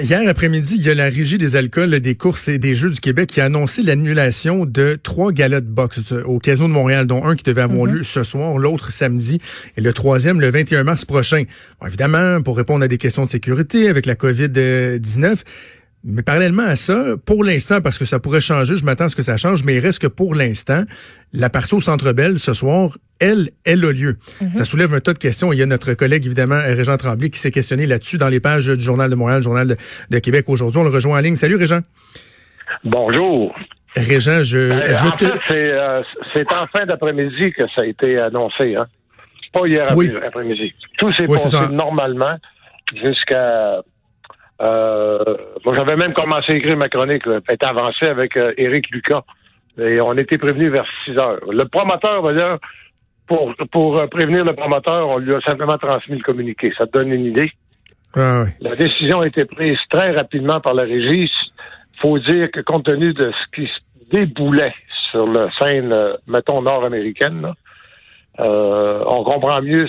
Hier après-midi, il y a la Régie des alcools, des courses et des jeux du Québec qui a annoncé l'annulation de trois galas de boxe au Casino de Montréal, dont un qui devait avoir mhm. lieu ce soir, l'autre samedi et le troisième le 21 mars prochain. évidemment, pour répondre à des questions de sécurité avec la COVID-19, mais parallèlement à ça, pour l'instant, parce que ça pourrait changer, je m'attends à ce que ça change, mais il reste que pour l'instant, la partie au Centre Belle ce soir, elle, elle a lieu. Mhm. Ça soulève un tas de questions. Il y a notre collègue, évidemment, Régent Tremblay, qui s'est questionné là-dessus dans les pages du Journal de Montréal, Journal de, Québec aujourd'hui. On le rejoint en ligne. Salut, Régent. Bonjour. Régent, je, ben, en fait, euh, c'est en fin d'après-midi que ça a été annoncé. Hein? Pas hier après-midi. Tout s'est passé normalement jusqu'à euh, moi, j'avais même commencé à écrire ma chronique, être avancé avec euh, Éric Lucas. Et on était prévenu vers 6 heures. Le promoteur, d'ailleurs, pour, pour euh, prévenir le promoteur, on lui a simplement transmis le communiqué. Ça te donne une idée. Ah, oui. La décision a été prise très rapidement par la régie. faut dire que compte tenu de ce qui se déboulait sur la scène, euh, mettons, nord-américaine, on comprend mieux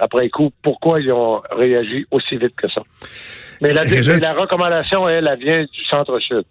après coup pourquoi ils ont réagi aussi vite que ça. Mais la, la recommandation, elle, elle vient du centre-sud.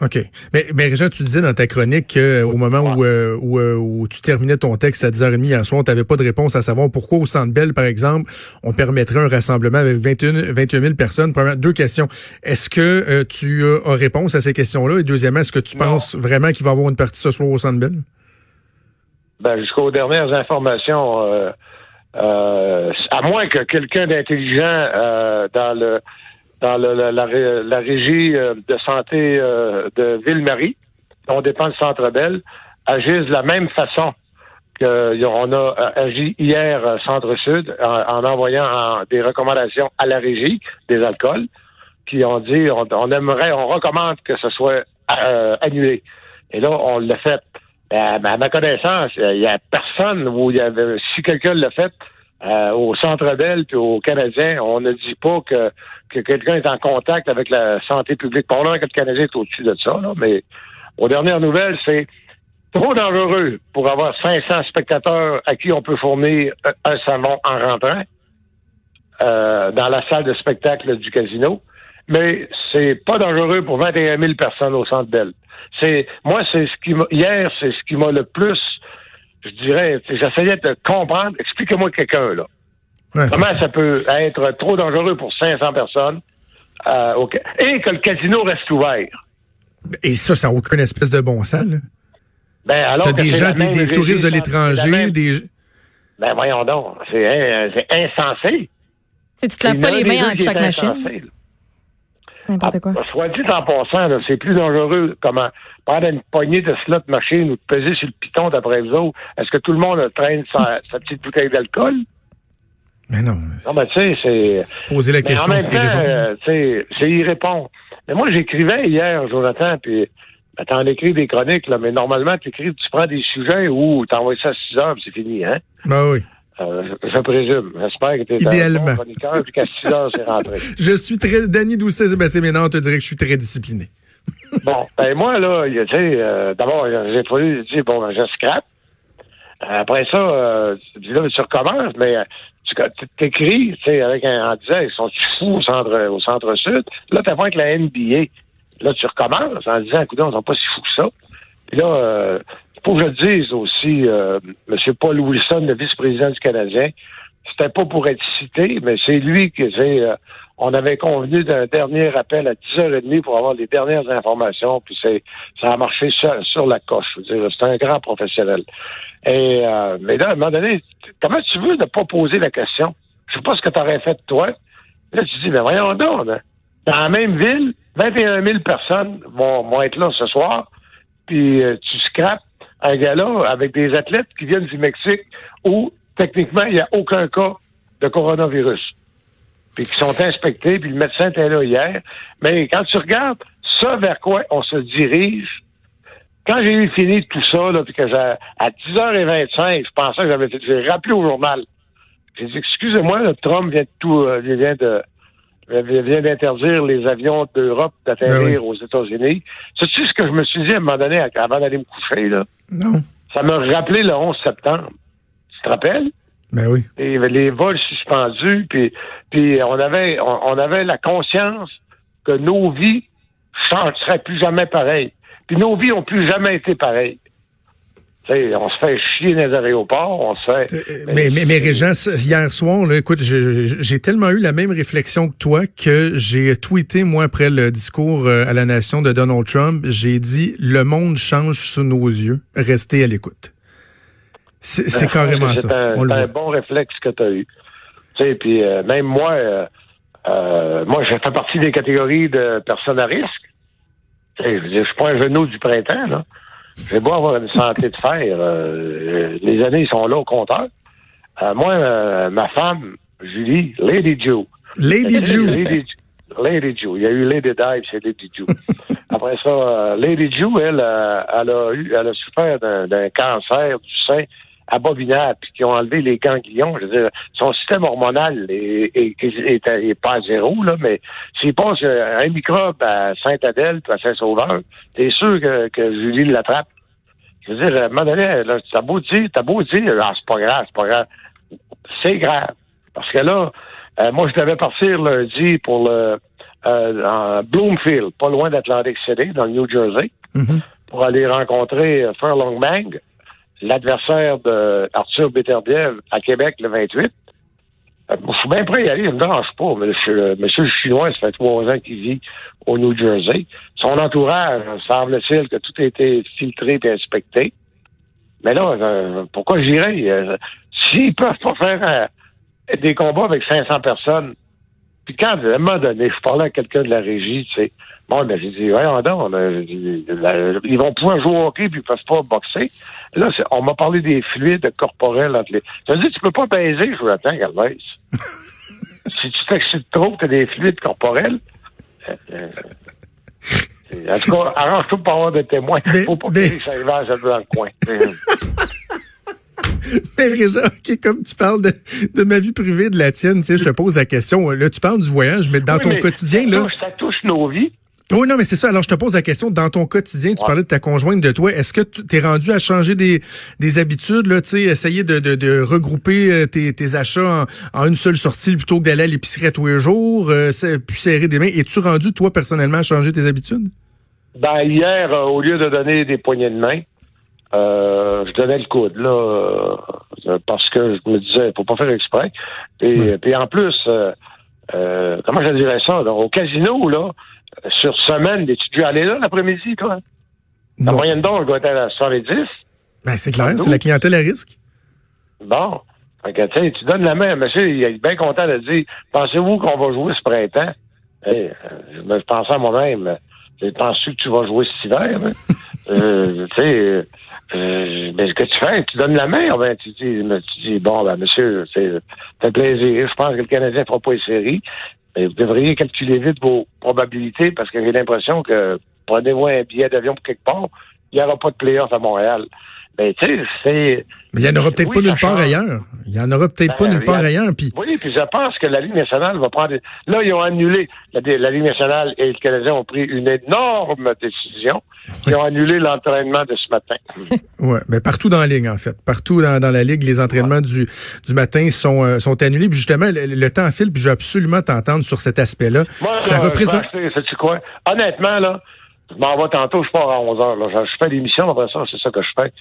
OK. Mais, mais Régent, tu disais dans ta chronique qu'au moment où, euh, euh, où, tu terminais ton texte à 10h30 hier soir, tu n'avais pas de réponse à savoir pourquoi au Centre Bell, par exemple, on permettrait un rassemblement avec 21, 21 000 personnes. Première, deux questions. Est-ce que euh, tu as réponse à ces questions-là? Et deuxièmement, est-ce que tu penses vraiment qu'il va y avoir une partie ce soir au Centre Bell? Ben, jusqu'aux dernières informations, euh, à moins que quelqu'un d'intelligent euh, dans le dans la, régie euh, de santé de Ville-Marie, dont dépend le Centre Belle, agisse de la même façon qu'on a agi hier Centre-Sud en, envoyant des recommandations à la régie des alcools, qui ont dit on, aimerait, on recommande que ce soit annulé. Et là, on l'a fait. Ben, à ma connaissance, il n'y a personne où il y avait, si quelqu'un l'a fait, euh, au Centre Bell puis aux Canadiens, on ne dit pas que, que quelqu'un est en contact avec la santé publique. Pendant que le Canadien est au-dessus de ça, là, mais aux dernières nouvelles, c'est trop dangereux pour avoir 500 spectateurs à qui on peut fournir un savon en rentrant euh, dans la salle de spectacle du casino. Mais c'est pas dangereux pour 21 000 personnes au Centre Bell. C'est moi, c'est ce qui hier, c'est ce qui m'a le plus, je dirais, j'essayais de comprendre. Expliquez-moi quelqu'un là. Comment ça. peut être trop dangereux pour 500 personnes euh, et que le casino reste ouvert. Et ça, ça n'a aucune espèce de bon sens. Là. Ben alors. T'as des gens, des, touristes de l'étranger, des. Ben voyons donc, c'est insensé. Tu te laves pas les mains avec chaque machine. N'importe quoi. Ah, soit dit en passant, c'est plus dangereux comment prendre une poignée de slot machine ou de peser sur le piton d'après vous autres. Est-ce que tout le monde traîne sa, petite bouteille d'alcool? Mais non. Non, mais tu sais, c'est. Poser la question, c'est euh, c'est y répondre. Mais moi, j'écrivais hier, Jonathan, puis ben, t'en écris des chroniques, là, mais normalement, tu écris, tu prends des sujets où t'envoies ça à 6 heures, c'est fini, hein? Ben oui. Euh, je présume. J'espère que tu es Idéalement. un puis qu'à 6 heures, c'est rentré. je suis très... Danny Doucet, Sébastien Ménard, on te dirait que je suis très discipliné. bon, ben moi, là, tu sais, euh, d'abord, j'ai fallu dire, bon, ben, je scrape. Euh, après ça, euh, tu dis là, tu recommences, mais tu t'écris, tu sais, avec un, en disant, ils sont fous au centre, au centre-sud. Là, tu avec la NBA. Là, tu recommences en disant, écoute, ils sont pas si fous que ça. Puis là, faut que je le dise aussi, euh, M. Paul Wilson, le vice-président du Canadien, c'était pas pour être cité, mais c'est lui qui euh, on avait convenu d'un dernier appel à 10h30 pour avoir les dernières informations, puis c'est ça a marché sur, la coche. C'est un grand professionnel. Et euh, mais là, à un moment donné, comment tu veux ne pas poser la question? Je sais pas ce que tu aurais fait toi. Là, tu dis, mais voyons donc, dans la même ville, 21 000 personnes vont, vont être là ce soir, puis euh, tu scrapes un gala avec des athlètes qui viennent du Mexique où, techniquement, il n'y a aucun cas de coronavirus. puis qui sont inspectés, puis le médecin était là hier. Mais quand tu regardes ça vers quoi on se dirige, quand j'ai eu fini tout ça, là, puis que à 10h25, je pensais que j'avais rappelé au journal. J'ai dit, excusez-moi, Trump vient de tout, euh, vient de, vient d'interdire les avions d'Europe d'atterrir ben aux États-Unis. C'est-tu ce que je me suis dit à un moment donné avant d'aller me coucher, là? Non. Ça m'a rappelé le 11 septembre. Tu te rappelles? Ben oui. Et les vols suspendus, puis, puis on avait on, avait la conscience que nos vies ne seraient plus jamais pareilles. Puis nos vies ont plus jamais été pareilles on se fait chier dans les aéroports, on se fait. Euh, mais, mais, mais Régent, hier soir, là, écoute, j'ai tellement eu la même réflexion que toi que j'ai tweeté, moi, après le discours euh, à la nation de Donald Trump, j'ai dit le monde change sous nos yeux, restez à l'écoute. C'est ben, carrément ça. C'est un, bon réflexe que tu as eu. Tu sais, puis euh, même moi, moi, je fais partie des catégories de personnes à risque. Je, je suis pas un genou du printemps, là. J'ai beau avoir une santé de fer, euh, les années sont là au compteur. Euh, moi, euh, ma femme, Julie, Lady Joe. Lady Joe. Lady, Joe. Il y a eu Lady Dive, c'est Lady Joe. Après ça, Lady Joe, elle, elle a eu, elle a souffert d'un cancer du sein abominable, puis qui ont enlevé les ganglions. Je veux dire, son système hormonal est, est, pas à zéro, là, mais s'il passe un microbe à Saint-Adèle puis à Saint-Sauveur, t'es sûr que, que Julie l'attrape. Je veux dire, à un moment donné, t'as beau dire, t'as beau dire, ah, c'est pas grave, c'est pas grave. C'est grave. Parce que là, euh, moi, je devais partir lundi pour le euh, Bloomfield, pas loin d'Atlantic City, dans le New Jersey, mm-hmm. pour aller rencontrer euh, Furlong Mang l'adversaire de Arthur Beterbiev à Québec le 28. Euh, je suis bien prêt à y aller, je me dérange pas. Monsieur, le Chinois, ça fait trois ans qu'il vit au New Jersey. Son entourage, semble-t-il que tout a été filtré et inspecté. Mais là, euh, pourquoi j'irais? Euh, s'ils peuvent pas faire des combats avec 500 personnes, puis quand, à un moment donné, je parlais à quelqu'un de la régie, tu sais, bon, ben, j'ai dit, voyons donc, ils vont pouvoir jouer au hockey puis ils peuvent pas boxer. Là, on m'a parlé des fluides corporels entre les. Ça veut dire que tu peux pas baiser, je vous attends, Galvez. si tu t'excites trop, tu as des fluides corporels. Euh, euh, en tout cas, arrange-toi pour avoir des témoins. Il faut pas que ça dans le coin. Mais Réjean, comme tu parles de, ma vie privée, de la tienne, tu sais, je te pose la question. Là, tu parles du voyage, mais dans ton quotidien, ça là. Touche, ça touche nos vies. Oui, non, mais c'est ça. Alors, je te pose la question. Dans ton quotidien, tu parlais de ta conjointe, de toi. Est-ce que tu es rendu à changer des, des habitudes, là, tu sais, essayer de, de, de regrouper euh, tes, tes achats en, une seule sortie plutôt que d'aller à l'épicerie tous les jours, euh, puis serrer des mains? Es-tu rendu, toi, personnellement, à changer tes habitudes? Ben, hier, euh, au lieu de donner des poignées de main, euh, je donnais le coude, là, euh, parce que je me disais, faut pas faire exprès. Et puis en plus, euh, comment je dirais ça, au casino, là, sur semaine, dû aller là l'après-midi, toi? La moyenne d'or doit être à 70. Ben, c'est clair, c'est la clientèle à risque. Bon. Fait tu donnes la main, monsieur, il est bien content de dire, pensez-vous qu'on va jouer ce printemps? Hey, je me pensais à moi-même, penses-tu que tu vas jouer cet hiver? Hein? euh, tu sais, euh, ben, ce que tu fais, tu donnes la main, ben, tu, dis, tu dis, bon, ben, monsieur, c'est un plaisir. Je pense que le Canadien ne fera pas une série. Mais vous devriez calculer vite vos probabilités parce que j'ai l'impression que prenez-vous un billet d'avion pour quelque part, il n'y aura pas de playoff à Montréal. Ben, tu sais, c'est. Mais il n'y en aura peut-être pas nulle part ailleurs. Il n'y en aura peut-être pas ben, nulle part ailleurs. Puis... Oui, puis je pense que la Ligue nationale va prendre. Là, ils ont annulé. La, la Ligue nationale et le Canadien ont pris une énorme décision. Ils ont annulé l'entraînement de ce matin. oui, mais partout dans la Ligue, en fait. Partout dans, dans la Ligue, les entraînements du, du matin sont, euh, sont annulés. Puis justement, le, temps file, puis je veux absolument t'entendre sur cet aspect-là. Ça représente. quoi? Honnêtement, là, je m'en vais tantôt, je pars à 11 heures. Là. Je fais l'émission, après ça, c'est ça que je fais.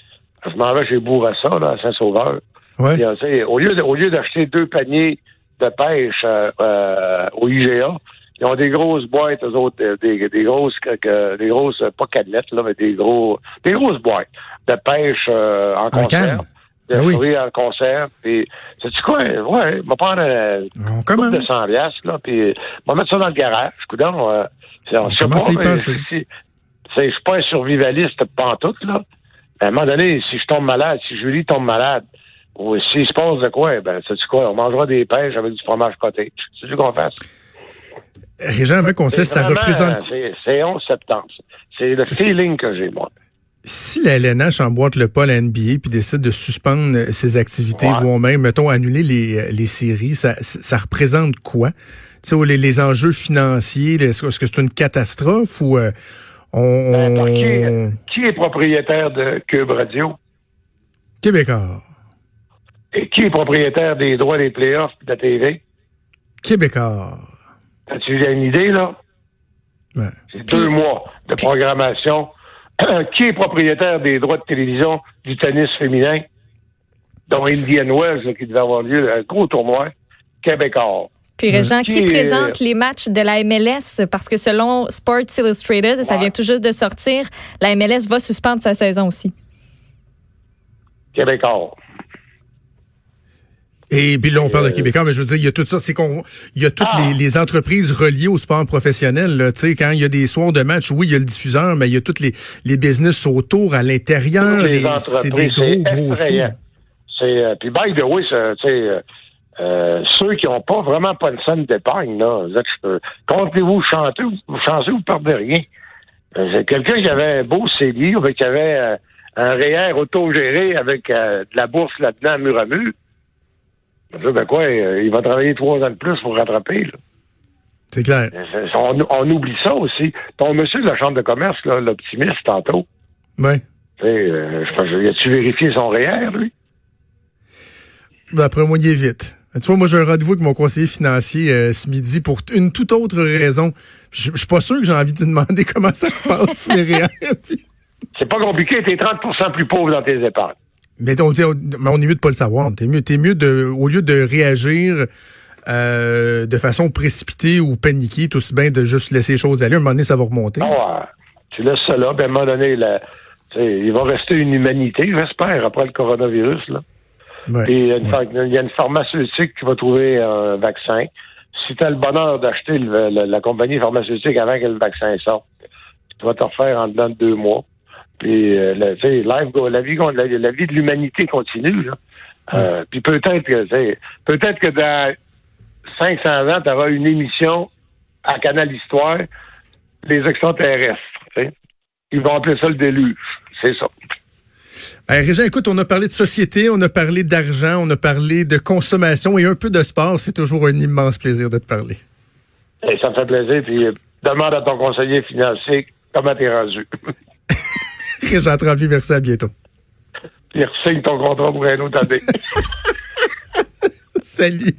Je m'en vais chez Bourassa, là, à Saint-Sauveur. Ouais. Euh, au lieu au lieu d'acheter deux paniers de pêche euh, euh au IGA, ils ont des grosses boîtes, eux autres, euh, des, des grosses, des grosses, pas canettes, là, mais des gros, des grosses boîtes de pêche en conserve. De ah fruits en conserve. Puis, sais-tu quoi? Ouais, on va prendre un couple de 100 là, puis on va mettre ça dans le garage. Coudon, euh, on, comment ça y passe? Je suis pas un survivaliste pantoute, là. À un moment donné, si je tombe malade, si Julie tombe malade, ou s'il se passe de quoi, ben, sais-tu quoi, on mangera des pêches avec du fromage côté. C'est ce qu'on fasse. Régent, avant qu'on cesse, ça représente. C'est 11 septembre. C'est le feeling que j'ai, moi. Si la LNH emboîte le pas à la NBA puis décide de suspendre ses activités, voire même, mettons, annuler les, les séries, ça, ça représente quoi? Les, les enjeux financiers, est-ce que c'est une catastrophe ou euh, on... Ben, qui, est, propriétaire de Cube Radio? Québécois. Et qui est propriétaire des droits des playoffs de la TV? Québécois. As-tu une idée, là? Ouais. C'est deux mois de programmation. qui est propriétaire des droits de télévision du tennis féminin? Dont Indian Wells, qui devait avoir lieu, un gros tournoi. Québécois. Puis Régent, qui, présente les matchs de la MLS? Parce que selon Sports Illustrated, ça vient tout juste de sortir, la MLS va suspendre sa saison aussi. Québécois. Et puis là, on parle de euh, Québécois, mais je veux dire, il y a tout ça, c'est qu'on, il y a toutes les, ah! les, entreprises reliées au sport professionnel. Tu sais, quand il y a des soirs de match, oui, il y a le diffuseur, mais il y a toutes les, les business autour, à l'intérieur. C'est des gros, gros C'est, euh, puis by the way, tu sais, euh, ceux qui n'ont pas vraiment pas de scène d'épargne, là, comptez-vous chanter, vous chantez, vous perdez rien. Euh, c'est quelqu'un qui avait un beau CDI, qui avait euh, un REER autogéré avec de la bourse là-dedans, mur à mur. Ben quoi, il va travailler trois ans de plus pour rattraper. C'est clair. On, oublie ça aussi. Ton monsieur de la Chambre de commerce, l'optimiste, tantôt. Oui. Euh, je, a-tu vérifié son REER, lui? D'après moi, il est vite. Tu vois, moi, j'ai un rendez-vous avec mon conseiller financier euh, ce midi pour une toute autre raison. Je, suis pas sûr que j'ai envie de demander comment ça se passe, mes C'est pas compliqué, t'es 30% plus pauvre dans tes épargnes. Mais on, mais on est mieux de pas le savoir. T'es mieux, es mieux de, au lieu de réagir euh, de façon précipitée ou paniquée, tout aussi bien de juste laisser les choses aller. À un moment donné, ça va remonter. Ah, tu laisses ça là, ben, à un moment donné, il va rester une humanité, j'espère, après le coronavirus. Là. Et il y a une pharmaceutique qui va trouver un vaccin. Si tu as le bonheur d'acheter la compagnie pharmaceutique avant que le vaccin sorte, tu vas te refaire en dedans de deux mois. Puis euh, la, la, vie, la, vie de l'humanité continue. Euh, puis peut-être que peut-être que dans 500 ans, tu auras une émission à Canal Histoire des extraterrestres. Ils vont appeler ça le déluge. C'est ça. Ben, Régent, écoute, on a parlé de société, on a parlé d'argent, on a parlé de consommation et un peu de sport. C'est toujours un immense plaisir de te parler. Et ça me fait plaisir. Puis euh, demande à ton conseiller financier comment t'es rendu. Régent Trampi, merci, à bientôt. Il signe ton contrat pour un autre année. Salut.